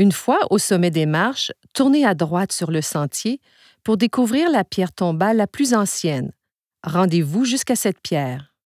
Une fois au sommet des marches, tournez à droite sur le sentier pour découvrir la pierre tombale la plus ancienne. Rendez-vous jusqu'à cette pierre.